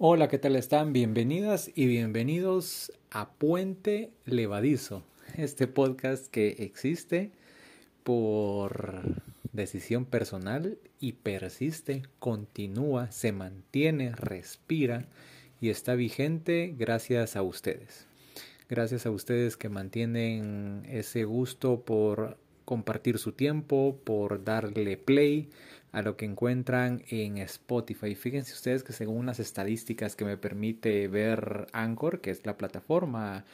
Hola, ¿qué tal están? Bienvenidas y bienvenidos a Puente Levadizo, este podcast que existe por decisión personal y persiste, continúa, se mantiene, respira y está vigente gracias a ustedes. Gracias a ustedes que mantienen ese gusto por compartir su tiempo, por darle play, a lo que encuentran en Spotify. Fíjense ustedes que según las estadísticas que me permite ver Anchor, que es la plataforma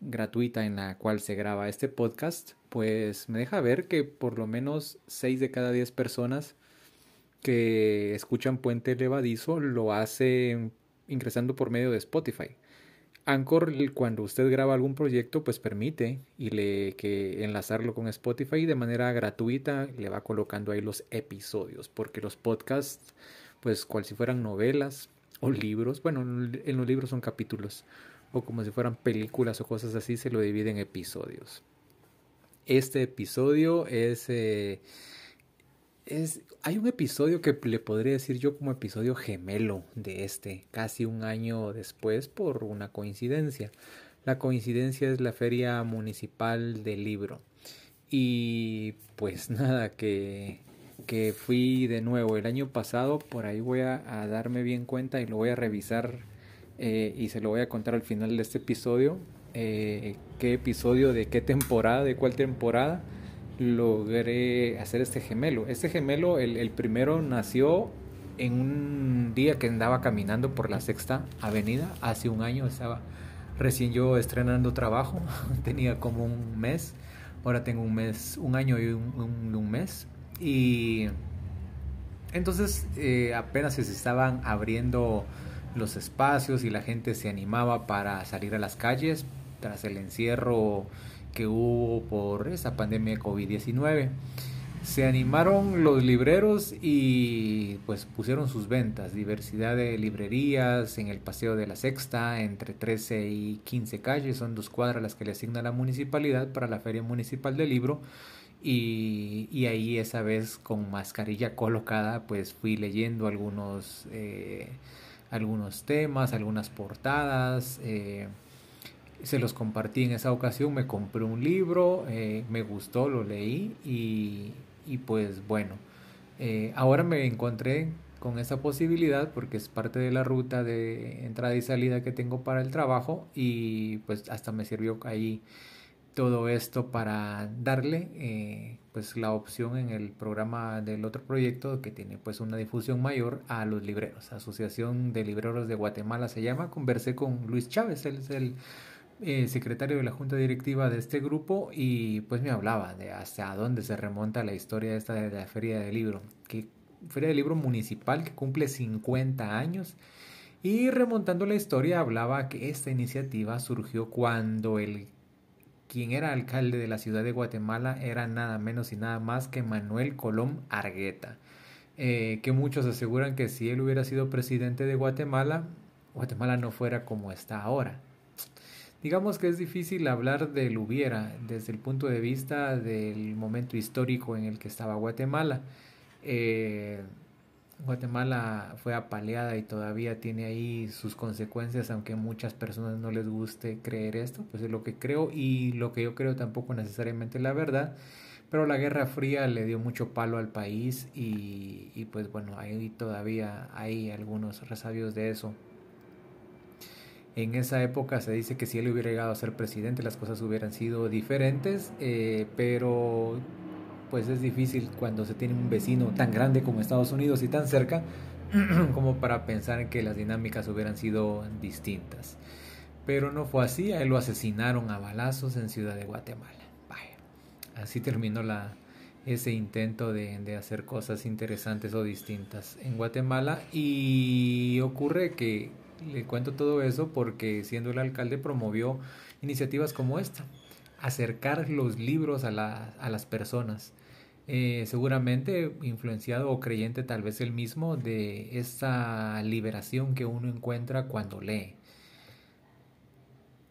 gratuita en la cual se graba este podcast, pues me deja ver que por lo menos 6 de cada 10 personas que escuchan Puente Levadizo lo hacen ingresando por medio de Spotify. Anchor, cuando usted graba algún proyecto, pues permite y le que enlazarlo con Spotify de manera gratuita, le va colocando ahí los episodios, porque los podcasts, pues cual si fueran novelas o libros, bueno, en los libros son capítulos, o como si fueran películas o cosas así, se lo divide en episodios. Este episodio es eh, es, hay un episodio que le podría decir yo como episodio gemelo de este, casi un año después por una coincidencia. La coincidencia es la Feria Municipal del Libro. Y pues nada, que, que fui de nuevo el año pasado, por ahí voy a, darme bien cuenta y lo voy a revisar eh, y se lo voy a contar al final de este episodio. Eh, qué episodio, de qué temporada, de cuál temporada logré hacer este gemelo. Este gemelo, el, primero nació en un día que andaba caminando por la sexta avenida, hace un año estaba recién yo estrenando trabajo, tenía como un mes, ahora tengo un mes, un año y un, mes, y entonces eh, apenas se estaban abriendo los espacios y la gente se animaba para salir a las calles tras el encierro que hubo por esa pandemia de COVID-19. Se animaron los libreros y pues pusieron sus ventas, diversidad de librerías en el Paseo de la Sexta, entre 13 y 15 calles, son dos cuadras las que le asigna la municipalidad para la Feria Municipal del Libro. Y, ahí esa vez con mascarilla colocada pues fui leyendo algunos, eh, algunos temas, algunas portadas. Eh, se los compartí en esa ocasión, me compré un libro, eh, me gustó, lo leí y, y pues bueno, eh, ahora me encontré con esa posibilidad porque es parte de la ruta de entrada y salida que tengo para el trabajo y pues hasta me sirvió ahí todo esto para darle eh, pues la opción en el programa del otro proyecto que tiene pues una difusión mayor a los libreros. Asociación de Libreros de Guatemala se llama. Conversé con Luis Chávez, él es el eh, secretario de la junta directiva de este grupo y pues me hablaba de hasta dónde se remonta la historia esta de la feria del libro, que feria del libro municipal que cumple 50 años y remontando la historia hablaba que esta iniciativa surgió cuando el quien era alcalde de la ciudad de Guatemala era nada menos y nada más que Manuel Colón Argueta, eh, que muchos aseguran que si él hubiera sido presidente de Guatemala, Guatemala no fuera como está ahora. Digamos que es difícil hablar del hubiera desde el punto de vista del momento histórico en el que estaba Guatemala. Eh, Guatemala fue apaleada y todavía tiene ahí sus consecuencias, aunque a muchas personas no les guste creer esto, pues es lo que creo y lo que yo creo tampoco necesariamente la verdad. Pero la Guerra Fría le dio mucho palo al país y, y pues bueno, ahí todavía hay algunos resabios de eso. En esa época se dice que si él hubiera llegado a ser presidente las cosas hubieran sido diferentes, eh, pero pues es difícil cuando se tiene un vecino tan grande como Estados Unidos y tan cerca como para pensar que las dinámicas hubieran sido distintas. Pero no fue así, a él lo asesinaron a balazos en Ciudad de Guatemala. Vaya, así terminó ese intento de, hacer cosas interesantes o distintas en Guatemala y ocurre que le cuento todo eso porque siendo el alcalde promovió iniciativas como esta, acercar los libros a, las personas. Eh, seguramente influenciado o creyente tal vez el mismo de esa liberación que uno encuentra cuando lee.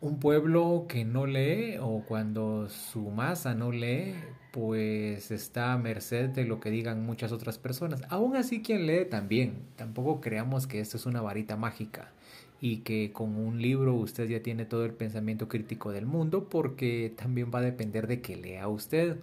Un pueblo que no lee o cuando su masa no lee, pues está a merced de lo que digan muchas otras personas. Aún así quien lee también. Tampoco creamos que esto es una varita mágica y que con un libro usted ya tiene todo el pensamiento crítico del mundo porque también va a depender de que lea usted.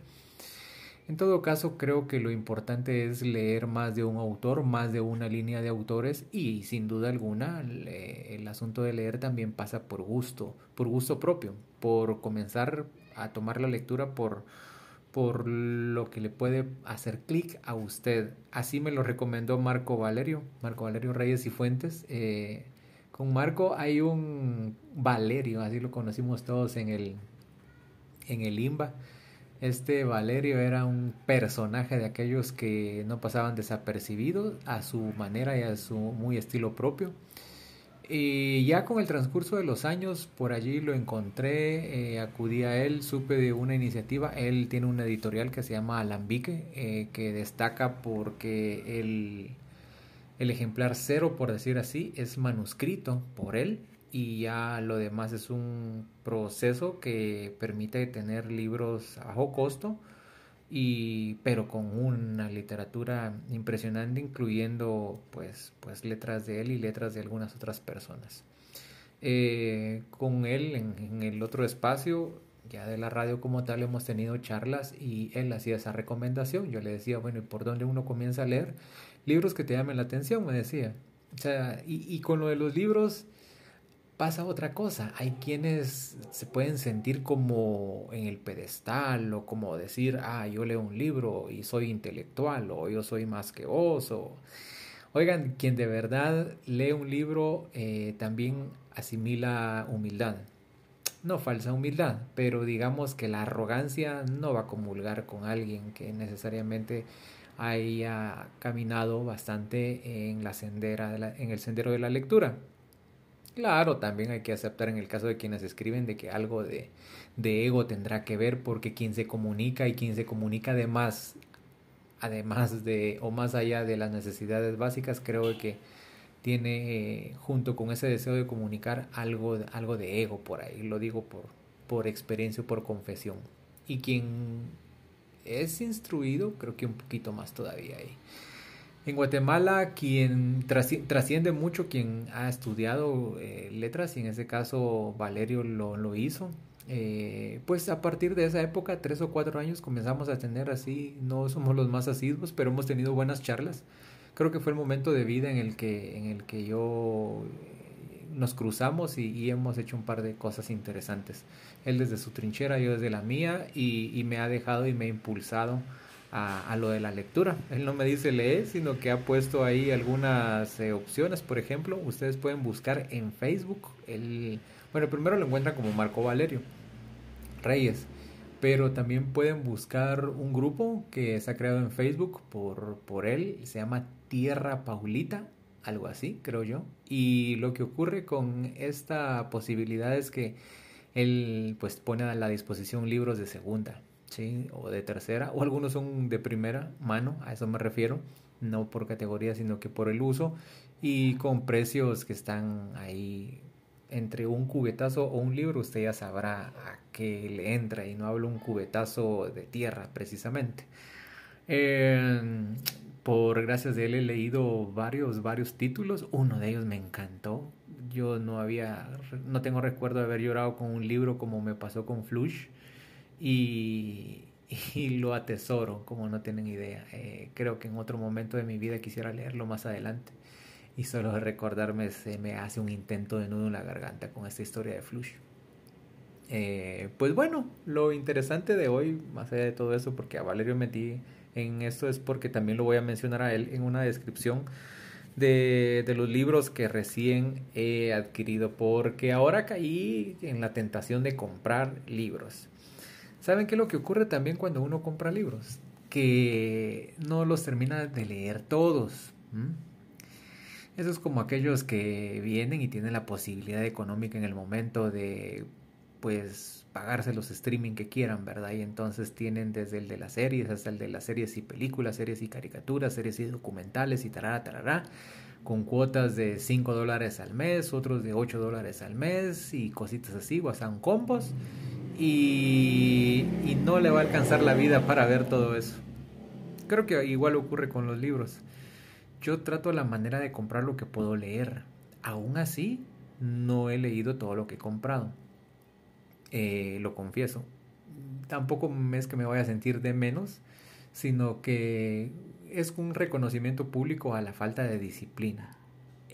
En todo caso, creo que lo importante es leer más de un autor, más de una línea de autores y sin duda alguna el asunto de leer también pasa por gusto, por gusto propio, por comenzar a tomar la lectura por, por lo que le puede hacer clic a usted. Así me lo recomendó Marco Valerio, Marco Valerio Reyes y Fuentes. Eh, con Marco hay un Valerio, así lo conocimos todos en el, en el IMBA este Valerio era un personaje de aquellos que no pasaban desapercibidos a su manera y a su muy estilo propio. Y ya con el transcurso de los años, por allí lo encontré, eh, acudí a él, supe de una iniciativa. Él tiene una editorial que se llama Alambique, eh, que destaca porque el, el ejemplar cero, por decir así, es manuscrito por él y ya lo demás es un proceso que permite tener libros a bajo costo y pero con una literatura impresionante incluyendo pues pues letras de él y letras de algunas otras personas. Eh, con él en, en, el otro espacio ya de la radio como tal hemos tenido charlas y él hacía esa recomendación. Yo le decía bueno y por dónde uno comienza a leer libros que te llamen la atención me decía. O sea y, y con lo de los libros pasa otra cosa. Hay quienes se pueden sentir como en el pedestal o como decir, ah, yo leo un libro y soy intelectual o yo soy más que vos. O... Oigan, quien de verdad lee un libro eh, también asimila humildad. No falsa humildad, pero digamos que la arrogancia no va a comulgar con alguien que necesariamente haya caminado bastante en, la sendera en el sendero de la lectura. Claro, también hay que aceptar en el caso de quienes escriben de que algo de, de ego tendrá que ver porque quien se comunica y quien se comunica además, además de o más allá de las necesidades básicas, creo que tiene eh, junto con ese deseo de comunicar algo, algo de ego por ahí, lo digo por, por experiencia o por confesión. Y quien es instruido, creo que un poquito más todavía ahí. En Guatemala, quien trasciende mucho, quien ha estudiado eh, letras, y en ese caso Valerio lo, hizo, eh, pues a partir de esa época, tres o cuatro años, comenzamos a tener así, no somos los más asiduos, pero hemos tenido buenas charlas. Creo que fue el momento de vida en el que, en el que yo eh, nos cruzamos y, hemos hecho un par de cosas interesantes. Él desde su trinchera, yo desde la mía, y me ha dejado y me ha impulsado a, lo de la lectura. Él no me dice lee, sino que ha puesto ahí algunas eh, opciones. Por ejemplo, ustedes pueden buscar en Facebook. El, bueno, primero lo encuentran como Marco Valerio Reyes. Pero también pueden buscar un grupo que se ha creado en Facebook por, por él. Se llama Tierra Paulita, algo así, creo yo. Y lo que ocurre con esta posibilidad es que él pues pone a la disposición libros de segunda o de tercera, o algunos son de primera mano, a eso me refiero, no por categoría, sino que por el uso, y con precios que están ahí entre un cubetazo o un libro, usted ya sabrá a qué le entra, y no hablo un cubetazo de tierra precisamente. Em, por gracias de él he leído varios, varios títulos, uno de ellos me encantó, yo no había, no tengo recuerdo de haber llorado con un libro como me pasó con Flush, y, lo atesoro como no tienen idea. Eh, creo que en otro momento de mi vida quisiera leerlo más adelante y solo recordarme se me hace un intento de nudo en la garganta con esta historia de Flush. Eh, pues bueno, lo interesante de hoy, más allá de todo eso, porque a Valerio metí en esto es porque también lo voy a mencionar a él en una descripción de, de, los libros que recién he adquirido, porque ahora caí en la tentación de comprar libros. ¿Saben qué es lo que ocurre también cuando uno compra libros? Que no los termina de leer todos. Eso es como aquellos que vienen y tienen la posibilidad económica en el momento de pues pagarse los streaming que quieran, ¿verdad? Y entonces tienen desde el de las series hasta el de las series y películas, series y caricaturas, series y documentales y tarara, tarara, con cuotas de 5 dólares al mes, otros de 8 dólares al mes y cositas así, o sea, combos. Y, y no le va a alcanzar la vida para ver todo eso. Creo que igual ocurre con los libros. Yo trato la manera de comprar lo que puedo leer. Aún así, no he leído todo lo que he comprado. Eh, lo confieso. Tampoco es que me vaya a sentir de menos, sino que es un reconocimiento público a la falta de disciplina.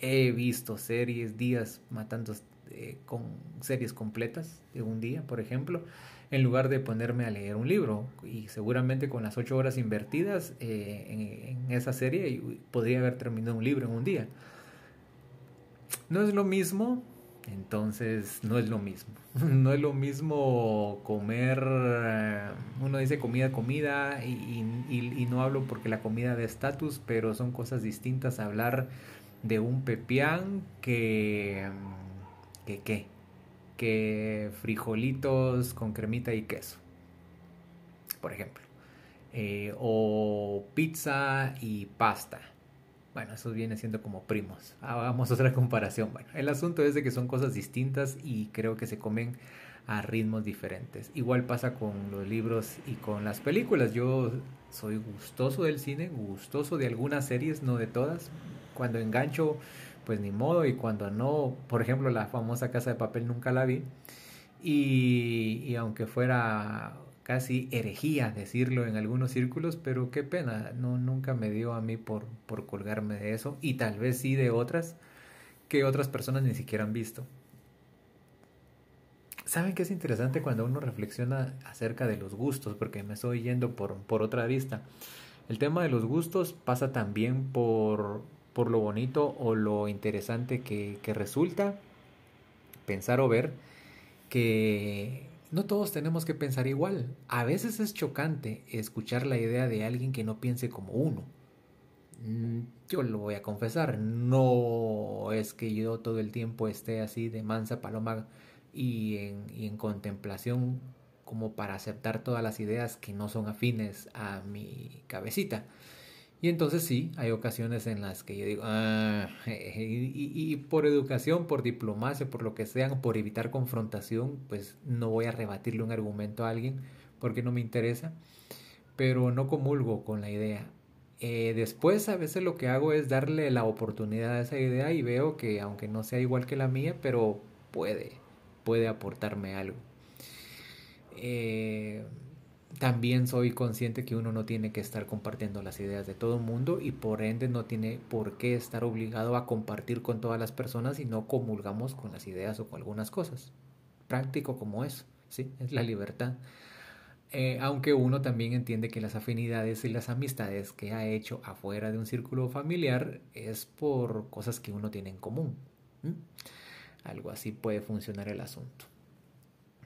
He visto series, días matando eh, con series completas de un día, por ejemplo, en lugar de ponerme a leer un libro. Y seguramente con las ocho horas invertidas eh, en, esa serie podría haber terminado un libro en un día. No es lo mismo, entonces no es lo mismo. No es lo mismo comer, eh, uno dice comida, comida, y, no hablo porque la comida de estatus, pero son cosas distintas hablar de un pepián que, que, ¿qué? que frijolitos con cremita y queso, por ejemplo. Eh, o pizza y pasta. Bueno, eso viene siendo como primos. Hagamos otra comparación. Bueno, el asunto es de que son cosas distintas y creo que se comen a ritmos diferentes. Igual pasa con los libros y con las películas. Yo soy gustoso del cine, gustoso de algunas series, no de todas. Cuando engancho pues ni modo, y cuando no, por ejemplo, la famosa Casa de Papel nunca la vi, y, y aunque fuera casi herejía decirlo en algunos círculos, pero qué pena, no, nunca me dio a mí por, por colgarme de eso, y tal vez sí de otras que otras personas ni siquiera han visto. ¿Saben qué es interesante cuando uno reflexiona acerca de los gustos? Porque me estoy yendo por, por otra vista. El tema de los gustos pasa también por, por lo bonito o lo interesante que, resulta pensar o ver que no todos tenemos que pensar igual. A veces es chocante escuchar la idea de alguien que no piense como uno. Mm, yo lo voy a confesar, no es que yo todo el tiempo esté así de mansa paloma y en, y en contemplación como para aceptar todas las ideas que no son afines a mi cabecita. Y entonces sí, hay ocasiones en las que yo digo, ah, y, por educación, por diplomacia, por lo que sea, por evitar confrontación, pues no voy a rebatirle un argumento a alguien porque no me interesa, pero no comulgo con la idea. Eh, después a veces lo que hago es darle la oportunidad a esa idea y veo que aunque no sea igual que la mía, pero puede, puede aportarme algo. Eh, también soy consciente que uno no tiene que estar compartiendo las ideas de todo el mundo y por ende no tiene por qué estar obligado a compartir con todas las personas y no comulgamos con las ideas o con algunas cosas. Práctico como eso, ¿sí? Es la libertad. Eh, aunque uno también entiende que las afinidades y las amistades que ha hecho afuera de un círculo familiar es por cosas que uno tiene en común. Algo así puede funcionar el asunto.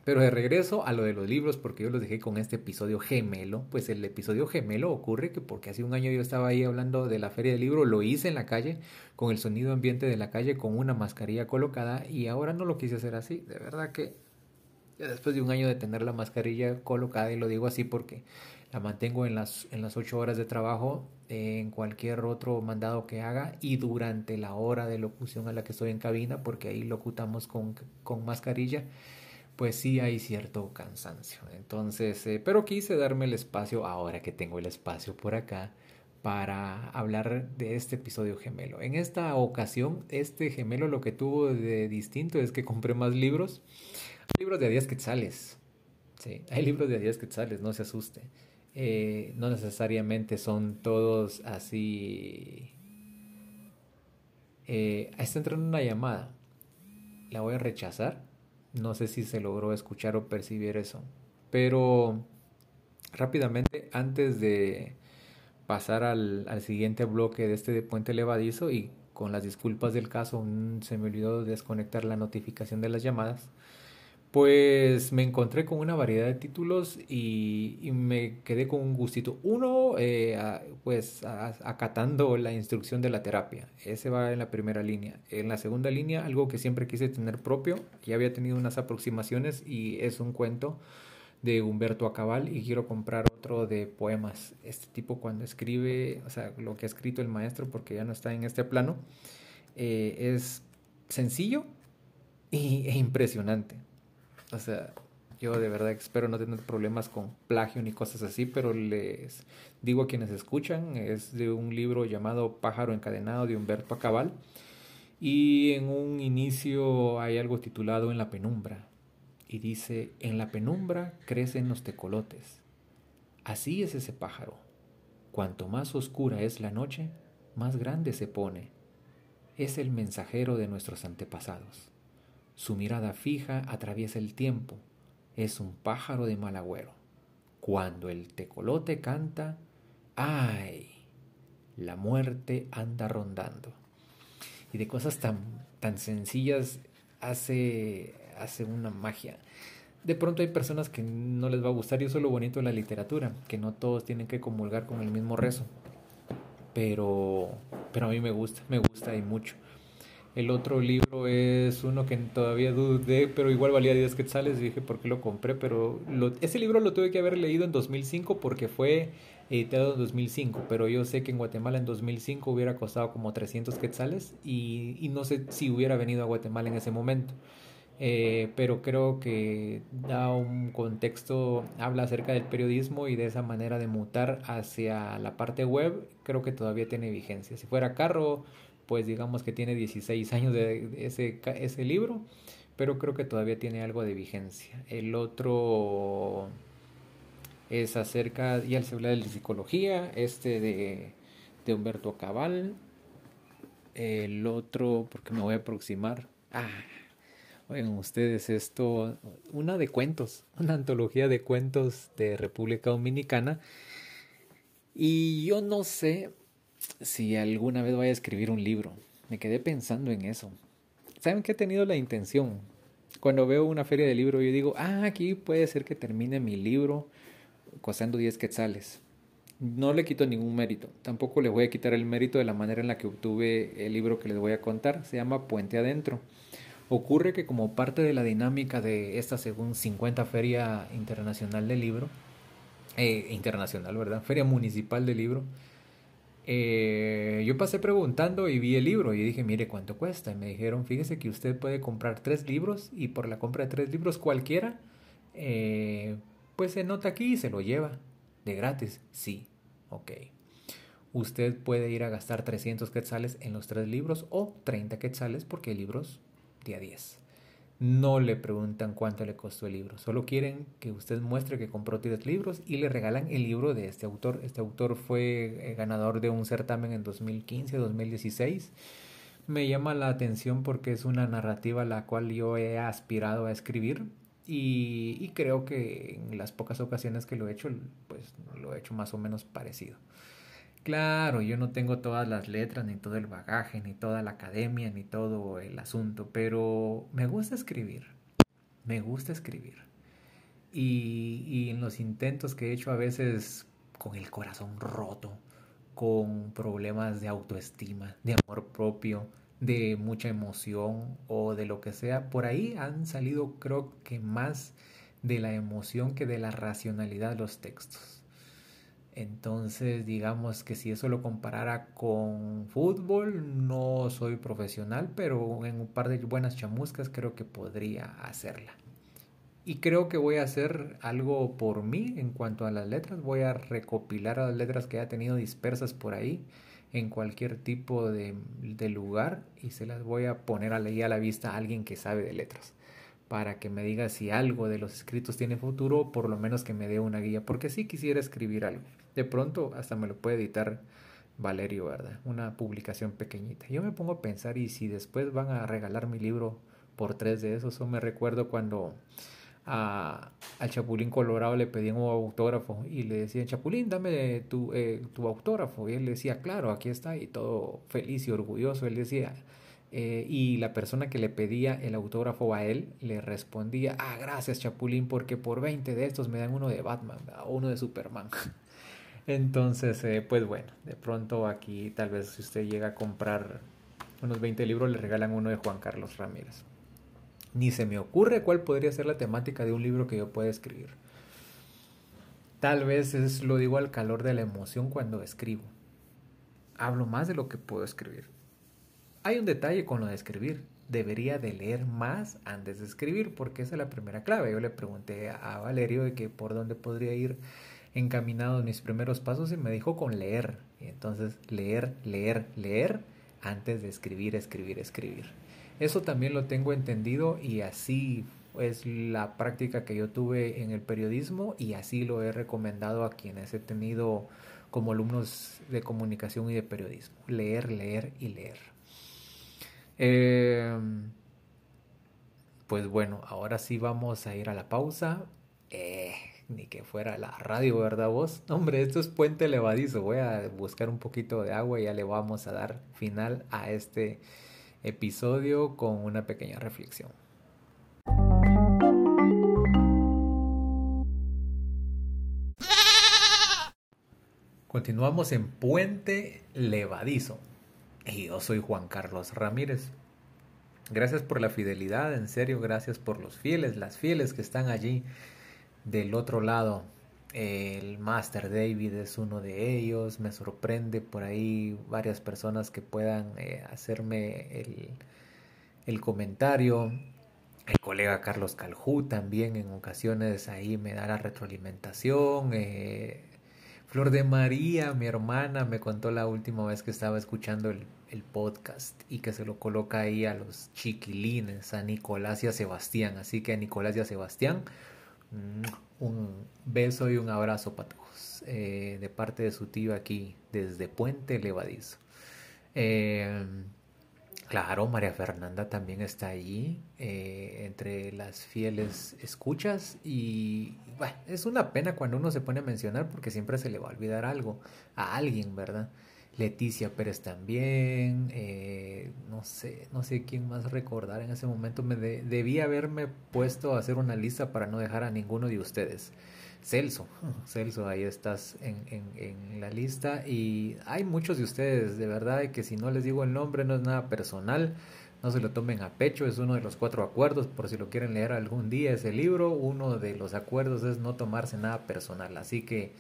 Pero de regreso a lo de los libros, porque yo los dejé con este episodio gemelo, pues el episodio gemelo ocurre que porque hace un año yo estaba ahí hablando de la feria del libro, lo hice en la calle, con el sonido ambiente de la calle, con una mascarilla colocada, y ahora no lo quise hacer así. De verdad que después de un año de tener la mascarilla colocada, y lo digo así porque la mantengo en las, en las ocho horas de trabajo, en cualquier otro mandado que haga, y durante la hora de locución a la que estoy en cabina, porque ahí locutamos con, con mascarilla pues sí hay cierto cansancio. Entonces, eh, pero quise darme el espacio, ahora que tengo el espacio por acá, para hablar de este episodio gemelo. En esta ocasión, este gemelo lo que tuvo de distinto es que compré más libros. libros de a 10 quetzales. Sí, hay libros de a 10 quetzales, no se asuste. Eh, no necesariamente son todos así. Eh, está entrando una llamada. La voy a rechazar no sé si se logró escuchar o percibir eso. Pero rápidamente, antes de pasar al, siguiente bloque de este de puente levadizo y con las disculpas del caso, se me olvidó desconectar la notificación de las llamadas. Pues me encontré con una variedad de títulos y, me quedé con un gustito. Uno, eh, pues acatando la instrucción de la terapia. Ese va en la primera línea. En la segunda línea, algo que siempre quise tener propio. Ya había tenido unas aproximaciones y es un cuento de Humberto Acabal y quiero comprar otro de poemas. Este tipo cuando escribe, o sea, lo que ha escrito el maestro, porque ya no está en este plano, eh, es sencillo e impresionante. O sea, yo de verdad espero no tener problemas con plagio ni cosas así, pero les digo a quienes escuchan, es de un libro llamado Pájaro encadenado de Humberto Acabal. Y en un inicio hay algo titulado En la penumbra. Y dice, en la penumbra crecen los tecolotes. Así es ese pájaro. Cuanto más oscura es la noche, más grande se pone. Es el mensajero de nuestros antepasados. Su mirada fija atraviesa el tiempo. Es un pájaro de mal agüero. Cuando el tecolote canta, ¡ay! La muerte anda rondando. Y de cosas tan, tan sencillas hace, hace una magia. De pronto hay personas que no les va a gustar y eso es lo bonito de la literatura, que no todos tienen que comulgar con el mismo rezo. Pero, pero a mí me gusta, me gusta y mucho. El otro libro es uno que todavía dudé, pero igual valía 10 quetzales. Y dije, ¿por qué lo compré? Pero ese libro lo tuve que haber leído en 2005 porque fue editado en 2005. Pero yo sé que en Guatemala en 2005 hubiera costado como 300 quetzales y, y no sé si hubiera venido a Guatemala en ese momento. Eh, pero creo que da un contexto, habla acerca del periodismo y de esa manera de mutar hacia la parte web, creo que todavía tiene vigencia. Si fuera carro, pues digamos que tiene 16 años de ese, ese libro, pero creo que todavía tiene algo de vigencia. El otro es acerca, ya se habla de psicología, este de, de Humberto Cabal. El otro, porque me voy a aproximar. Ah, oigan ustedes esto, una de cuentos, una antología de cuentos de República Dominicana. Y yo no sé, si alguna vez voy a escribir un libro. Me quedé pensando en eso. ¿Saben que he tenido la intención? Cuando veo una feria de libro, yo digo, ah, aquí puede ser que termine mi libro costando 10 quetzales. No le quito ningún mérito. Tampoco le voy a quitar el mérito de la manera en la que obtuve el libro que les voy a contar. Se llama Puente Adentro. Ocurre que como parte de la dinámica de esta según 50 Feria Internacional del Libro, eh, internacional, ¿verdad? Feria Municipal del Libro, eh, yo pasé preguntando y vi el libro y dije, mire cuánto cuesta. Y me dijeron, fíjese que usted puede comprar tres libros y por la compra de tres libros cualquiera, eh, pues se nota aquí y se lo lleva de gratis. Sí, ok. Usted puede ir a gastar 300 quetzales en los tres libros o 30 quetzales porque hay libros día 10 no le preguntan cuánto le costó el libro, solo quieren que usted muestre que compró 10 libros y le regalan el libro de este autor. Este autor fue eh, ganador de un certamen en 2015-2016. Me llama la atención porque es una narrativa a la cual yo he aspirado a escribir y, y creo que en las pocas ocasiones que lo he hecho, pues lo he hecho más o menos parecido. Claro, yo no tengo todas las letras, ni todo el bagaje, ni toda la academia, ni todo el asunto, pero me gusta escribir. Me gusta escribir. Y, y en los intentos que he hecho a veces con el corazón roto, con problemas de autoestima, de amor propio, de mucha emoción o de lo que sea, por ahí han salido creo que más de la emoción que de la racionalidad los textos. Entonces, digamos que si eso lo comparara con fútbol, no soy profesional, pero en un par de buenas chamuscas creo que podría hacerla. Y creo que voy a hacer algo por mí en cuanto a las letras. Voy a recopilar las letras que haya tenido dispersas por ahí en cualquier tipo de, lugar y se las voy a poner a a la vista a alguien que sabe de letras para que me diga si algo de los escritos tiene futuro, por lo menos que me dé una guía, porque sí quisiera escribir algo. De pronto hasta me lo puede editar Valerio, ¿verdad? Una publicación pequeñita. Yo me pongo a pensar y si después van a regalar mi libro por tres de esos, o me recuerdo cuando a, al Chapulín Colorado le pedían un autógrafo y le decían, Chapulín, dame tu, eh, tu autógrafo. Y él decía, claro, aquí está, y todo feliz y orgulloso. Él decía, eh, y la persona que le pedía el autógrafo a él le respondía, ah, gracias Chapulín, porque por 20 de estos me dan uno de Batman o uno de Superman. Entonces, eh, pues bueno, de pronto aquí tal vez si usted llega a comprar unos 20 libros, le regalan uno de Juan Carlos Ramírez. Ni se me ocurre cuál podría ser la temática de un libro que yo pueda escribir. Tal vez es, lo digo al calor de la emoción cuando escribo. Hablo más de lo que puedo escribir. Hay un detalle con lo de escribir. Debería de leer más antes de escribir, porque esa es la primera clave. Yo le pregunté a Valerio de que por dónde podría ir encaminados mis primeros pasos y me dijo con leer. entonces leer, leer, leer antes de escribir, escribir, escribir. Eso también lo tengo entendido y así es la práctica que yo tuve en el periodismo y así lo he recomendado a quienes he tenido como alumnos de comunicación y de periodismo. Leer, leer y leer. Em, pues bueno, ahora sí vamos a ir a la pausa. Eh, ni que fuera la radio, ¿verdad vos? Hombre, esto es puente levadizo. Voy a buscar un poquito de agua y ya le vamos a dar final a este episodio con una pequeña reflexión. Continuamos en Puente Levadizo. Y yo soy Juan Carlos Ramírez. Gracias por la fidelidad, en serio, gracias por los fieles, las fieles que están allí del otro lado, el Master David es uno de ellos. Me sorprende por ahí varias personas que puedan eh, hacerme el, el, comentario. El colega Carlos Caljú también en ocasiones ahí me da la retroalimentación. Eh, Flor de María, mi hermana, me contó la última vez que estaba escuchando el, el podcast y que se lo coloca ahí a los chiquilines, a Nicolás y a Sebastián. Así que a Nicolás y a Sebastián un beso y un abrazo para todos eh, de parte de su tío aquí desde Puente Levadizo. Eh, claro, María Fernanda también está allí eh, entre las fieles escuchas y bueno, es una pena cuando uno se pone a mencionar porque siempre se le va a olvidar algo a alguien, ¿verdad? Leticia Pérez también, eh, no sé, no sé quién más recordar en ese momento. Me debía haberme puesto a hacer una lista para no dejar a ninguno de ustedes. Celso, Celso, ahí estás en, en, en, la lista y hay muchos de ustedes, de verdad, que si no les digo el nombre no es nada personal, no se lo tomen a pecho, es uno de los cuatro acuerdos, por si lo quieren leer algún día ese libro, uno de los acuerdos es no tomarse nada personal, así que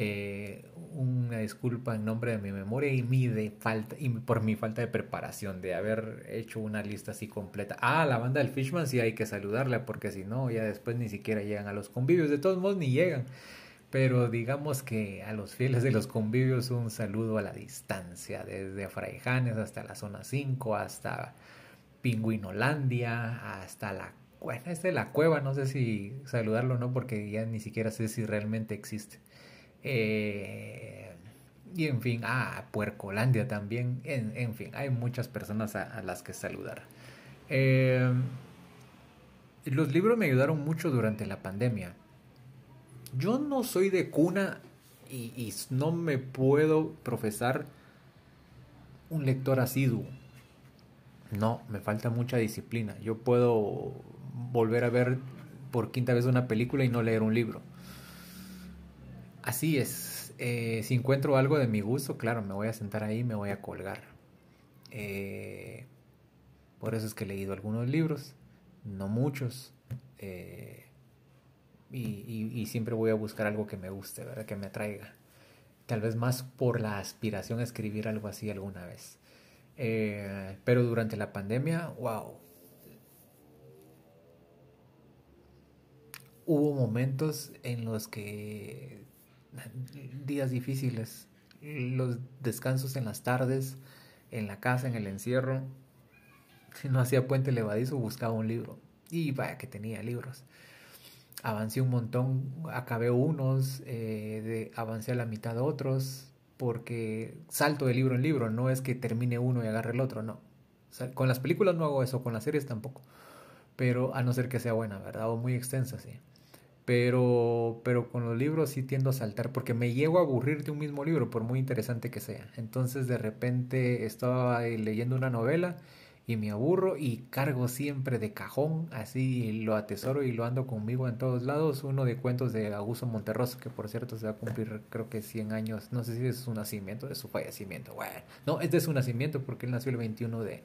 eh, una disculpa en nombre de mi memoria y, mi de falta, y por mi falta de preparación de haber hecho una lista así completa. Ah, la banda del Fishman sí hay que saludarla porque si no, ya después ni siquiera llegan a los convivios. De todos modos, ni llegan. Pero digamos que a los fieles de los convivios un saludo a la distancia, desde Fraijanes hasta la zona 5, hasta Pingüinolandia, hasta la bueno, esta es la cueva, no sé si saludarlo o no, porque ya ni siquiera sé si realmente existe. Eh, y en fin, ah, Puercolandia también. En, en fin, hay muchas personas a, las que saludar. Eh, los libros me ayudaron mucho durante la pandemia. Yo no soy de cuna y, y no me puedo profesar un lector asiduo. No, me falta mucha disciplina. Yo puedo volver a ver por quinta vez una película y no leer un libro. Así es. Eh, si encuentro algo de mi gusto, claro, me voy a sentar ahí me voy a colgar. Eh, por eso es que he leído algunos libros, no muchos. Eh, y, siempre voy a buscar algo que me guste, ¿verdad? Que me atraiga. Tal vez más por la aspiración a escribir algo así alguna vez. pero durante la pandemia, wow. Hubo momentos en los que días difíciles, los descansos en las tardes, en la casa, en el encierro. Si no hacía puente levadizo, buscaba un libro. Y vaya que tenía libros. Avancé un montón, acabé unos, eh, de, avancé a la mitad de otros, porque salto de libro en libro, no es que termine uno y agarre el otro, no. con las películas no hago eso, con las series tampoco. Pero a no ser que sea buena, ¿verdad? O muy extensa, sí pero, pero con los libros sí tiendo a saltar porque me llego a aburrir de un mismo libro, por muy interesante que sea. Entonces de repente estaba leyendo una novela y me aburro y cargo siempre de cajón, así lo atesoro y lo ando conmigo en todos lados, uno de cuentos de Augusto Monterroso, que por cierto se va a cumplir creo que 100 años, no sé si es su nacimiento, de su fallecimiento, no, es de su nacimiento porque él nació el 21 de,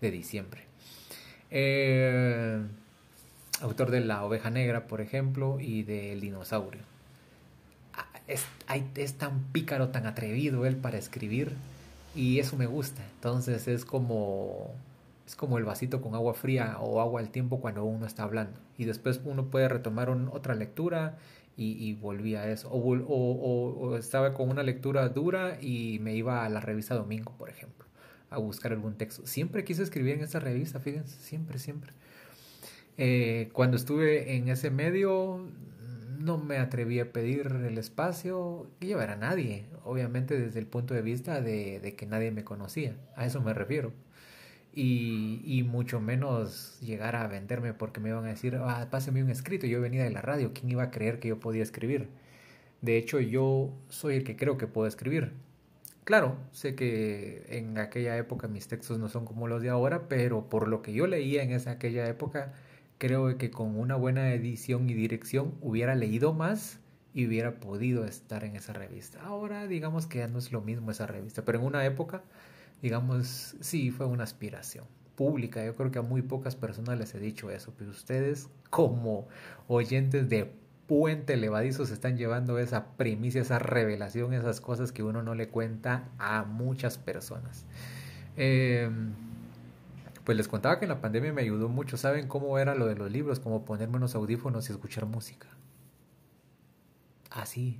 de diciembre. Eh, autor de La oveja negra, por ejemplo, y del dinosaurio. Ah, es, tan pícaro, tan atrevido él para escribir y eso me gusta. Entonces es como es como el vasito con agua fría o agua al tiempo cuando uno está hablando. Y después uno puede retomar otra lectura y, y volví a eso. O, o, estaba con una lectura dura y me iba a la revista Domingo, por ejemplo, a buscar algún texto. Siempre quise escribir en esa revista, fíjense, siempre, siempre. Eh, cuando estuve en ese medio no me atreví a pedir el espacio y llevar a nadie, obviamente desde el punto de vista de, que nadie me conocía, a eso me refiero y, y, mucho menos llegar a venderme porque me iban a decir, ah, pásame un escrito, yo venía de la radio, ¿quién iba a creer que yo podía escribir? De hecho, yo soy el que creo que puedo escribir. Claro, sé que en aquella época mis textos no son como los de ahora, pero por lo que yo leía en esa aquella época, creo que con una buena edición y dirección hubiera leído más y hubiera podido estar en esa revista. Ahora digamos que ya no es lo mismo esa revista, pero en una época digamos, sí, fue una aspiración pública. Yo creo que a muy pocas personas les he dicho eso, pero ustedes como oyentes de Puente Levadizo se están llevando esa primicia, esa revelación, esas cosas que uno no le cuenta a muchas personas. Em, pues les contaba que en la pandemia me ayudó mucho. ¿Saben cómo era lo de los libros? Como ponerme unos audífonos y escuchar música. Así,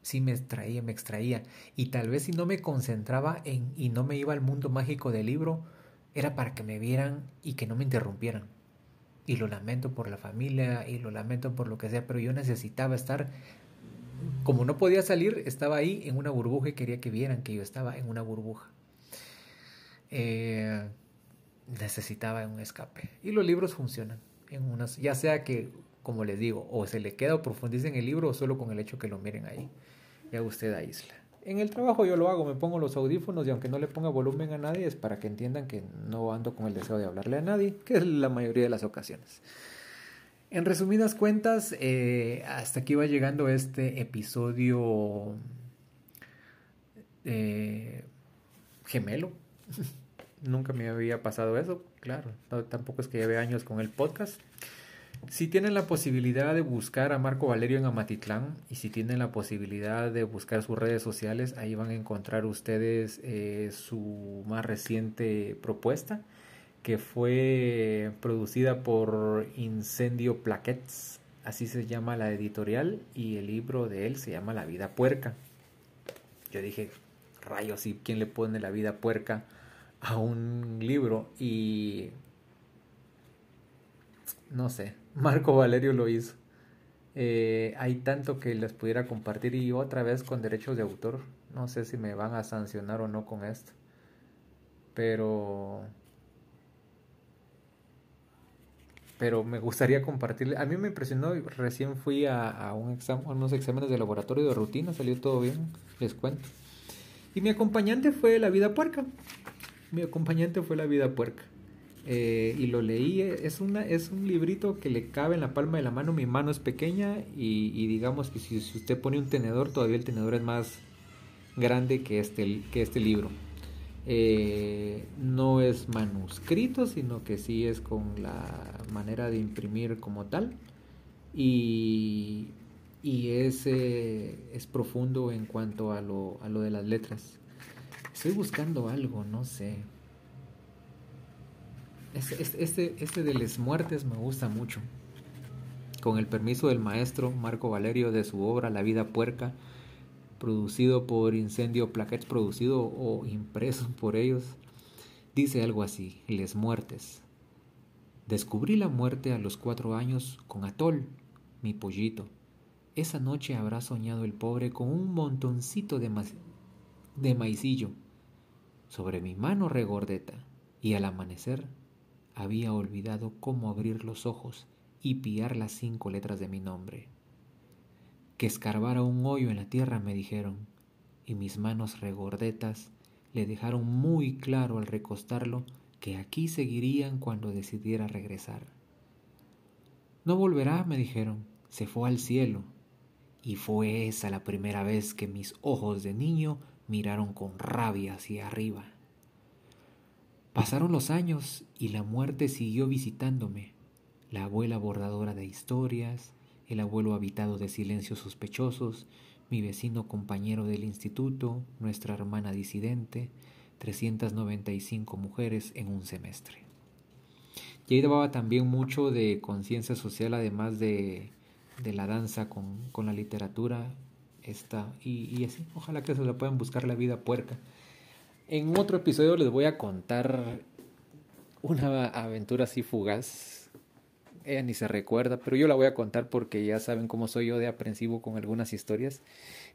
sí me extraía, me extraía. Y tal vez si no me concentraba en y no me iba al mundo mágico del libro, era para que me vieran y que no me interrumpieran. Y lo lamento por la familia y lo lamento por lo que sea, pero yo necesitaba estar, como no podía salir, estaba ahí en una burbuja y quería que vieran que yo estaba en una burbuja. Eh, necesitaba un escape. Y los libros funcionan. En unas, ya sea que, como les digo, o se le queda o profundice en el libro o solo con el hecho que lo miren ahí ya usted aísla. En el trabajo yo lo hago, me pongo los audífonos y aunque no le ponga volumen a nadie es para que entiendan que no ando con el deseo de hablarle a nadie, que es la mayoría de las ocasiones. En resumidas cuentas, eh, hasta aquí va llegando este episodio eh, gemelo. Nunca me había pasado eso, claro. tampoco es que lleve años con el podcast. Si tienen la posibilidad de buscar a Marco Valerio en Amatitlán y si tienen la posibilidad de buscar sus redes sociales, ahí van a encontrar ustedes eh, su más reciente propuesta que fue producida por Incendio Plaquets, así se llama la editorial y el libro de él se llama La vida puerca. Yo dije, rayos, ¿y quién le pone la vida puerca a un libro? Y no sé, Marco Valerio lo hizo. Eh, hay tanto que les pudiera compartir y otra vez con derechos de autor. No sé si me van a sancionar o no con esto. Pero... Pero me gustaría compartirle. A mí me impresionó, recién fui a, a, un unos exámenes de laboratorio de rutina, salió todo bien, les cuento. Y mi acompañante fue la vida puerca. Mi acompañante fue la vida puerca. Eh, y lo leí, es, una, es un librito que le cabe en la palma de la mano, mi mano es pequeña y, digamos que si, usted pone un tenedor, todavía el tenedor es más grande que este, que este libro. Eh, no es manuscrito, sino que sí es con la manera de imprimir como tal. Y, y es, eh, es profundo en cuanto a lo, a lo de las letras. Estoy buscando algo, no sé. Este, este, este, de las muertes me gusta mucho. Con el permiso del maestro Marco Valerio de su obra La vida puerca, producido por Incendio Plaquets, producido o impreso por ellos, dice algo así, Les muertes. Descubrí la muerte a los cuatro años con Atol, mi pollito. Esa noche habrá soñado el pobre con un montoncito de, de maicillo sobre mi mano regordeta y al amanecer había olvidado cómo abrir los ojos y pillar las cinco letras de mi nombre. Que escarbara un hoyo en la tierra, me dijeron, y mis manos regordetas le dejaron muy claro al recostarlo que aquí seguirían cuando decidiera regresar. No volverá, me dijeron, se fue al cielo. Y fue esa la primera vez que mis ojos de niño miraron con rabia hacia arriba. Pasaron los años y la muerte siguió visitándome, la abuela bordadora de historias, el abuelo habitado de silencios sospechosos, mi vecino compañero del instituto, nuestra hermana disidente, 395 mujeres en un semestre. Y ahí también mucho de conciencia social, además de, de, la danza con, con la literatura. Esta, y, y, así, ojalá que se la puedan buscar la vida puerca. En otro episodio les voy a contar una aventura así fugaz. Ella ni se recuerda, pero yo la voy a contar porque ya saben cómo soy yo de aprensivo con algunas historias.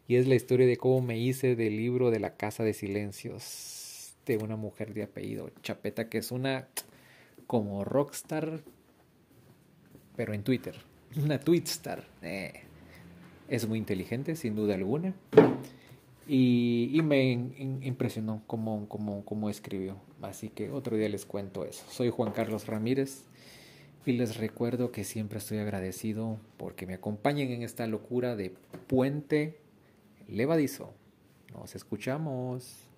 Y es la historia de cómo me hice del libro de la Casa de Silencios de una mujer de apellido Chapeta, que es una como rockstar, pero en Twitter. Una tweetstar. Eh, es muy inteligente, sin duda alguna. Y, me impresionó cómo, cómo, cómo escribió. Así que otro día les cuento eso. Soy Juan Carlos Ramírez y les recuerdo que siempre estoy agradecido porque me acompañen en esta locura de puente levadizo. Nos escuchamos.